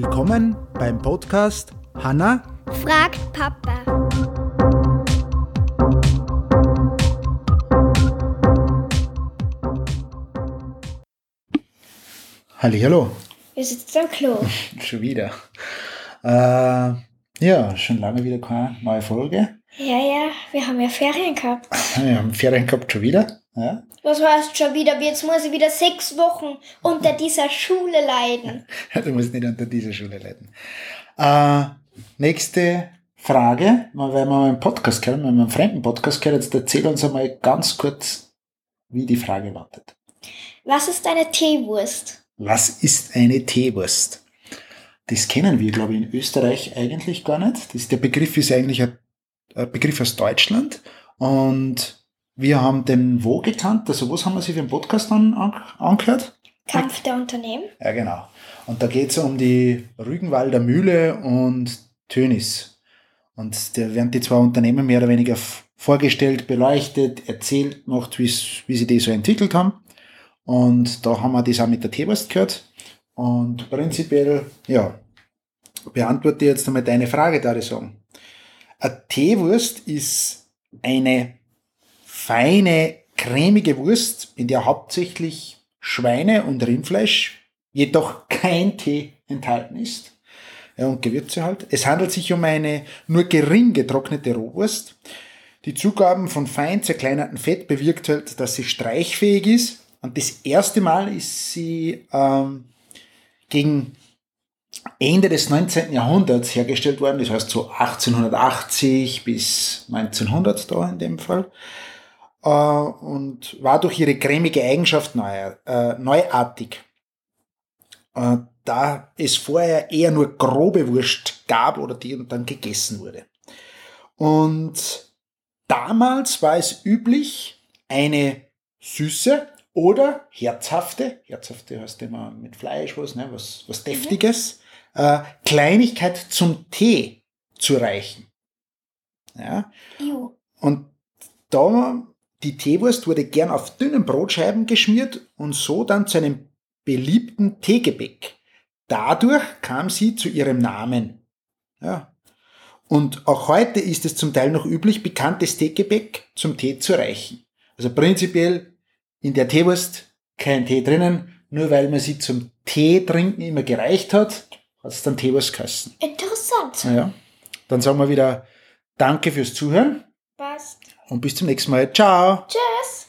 Willkommen beim Podcast Hanna fragt Papa. Hallihallo. Wir sitzen am Klo. Schon wieder. Äh, ja, schon lange wieder keine neue Folge. Ja, ja, wir haben ja Ferien gehabt. Wir haben Ferien gehabt schon wieder. Ja. Was heißt schon wieder? Jetzt muss ich wieder sechs Wochen unter dieser Schule leiden. Du musst nicht unter dieser Schule leiden. Äh, nächste Frage, weil wir einen Podcast kennen, wenn wir einen fremden Podcast kennen, jetzt erzähl uns einmal ganz kurz, wie die Frage lautet. Was ist eine Teewurst? Was ist eine Teewurst? Das kennen wir, glaube ich, in Österreich eigentlich gar nicht. Das, der Begriff ist eigentlich ein, ein Begriff aus Deutschland. Und wir haben den wo gekannt? Also was haben wir sich für einen Podcast an, an, angehört? Kampf der Unternehmen? Ja, genau. Und da geht es um die Rügenwalder Mühle und Tönis. Und da werden die zwei Unternehmen mehr oder weniger vorgestellt, beleuchtet, erzählt, macht, wie sie die so entwickelt haben. Und da haben wir das auch mit der Teewurst gehört. Und prinzipiell, ja, beantworte jetzt einmal deine Frage, da ich sagen. Eine Teewurst ist eine feine, cremige Wurst, in der hauptsächlich Schweine- und Rindfleisch, jedoch kein Tee enthalten ist. Ja, und Gewürze halt. Es handelt sich um eine nur gering getrocknete Rohwurst. Die Zugaben von fein zerkleinertem Fett bewirkt halt, dass sie streichfähig ist und das erste Mal ist sie ähm, gegen Ende des 19. Jahrhunderts hergestellt worden, das heißt so 1880 bis 1900 da in dem Fall. Äh, und war durch ihre cremige Eigenschaft neu, äh, neuartig. Äh, da es vorher eher nur grobe Wurst gab oder die dann gegessen wurde. Und damals war es üblich, eine süße, oder herzhafte, herzhafte heißt immer mit Fleisch was, ne, was, was Deftiges, mhm. äh, Kleinigkeit zum Tee zu reichen. Ja. Und da, die Teewurst wurde gern auf dünnen Brotscheiben geschmiert und so dann zu einem beliebten Teegebäck. Dadurch kam sie zu ihrem Namen. Ja. Und auch heute ist es zum Teil noch üblich, bekanntes Teegebäck zum Tee zu reichen. Also prinzipiell in der Teewurst kein Tee drinnen, nur weil man sie zum Tee trinken immer gereicht hat, hat es dann Teewurst geheißen. Interessant. Ja. Dann sagen wir wieder Danke fürs Zuhören. Und bis zum nächsten Mal. Ciao. Tschüss.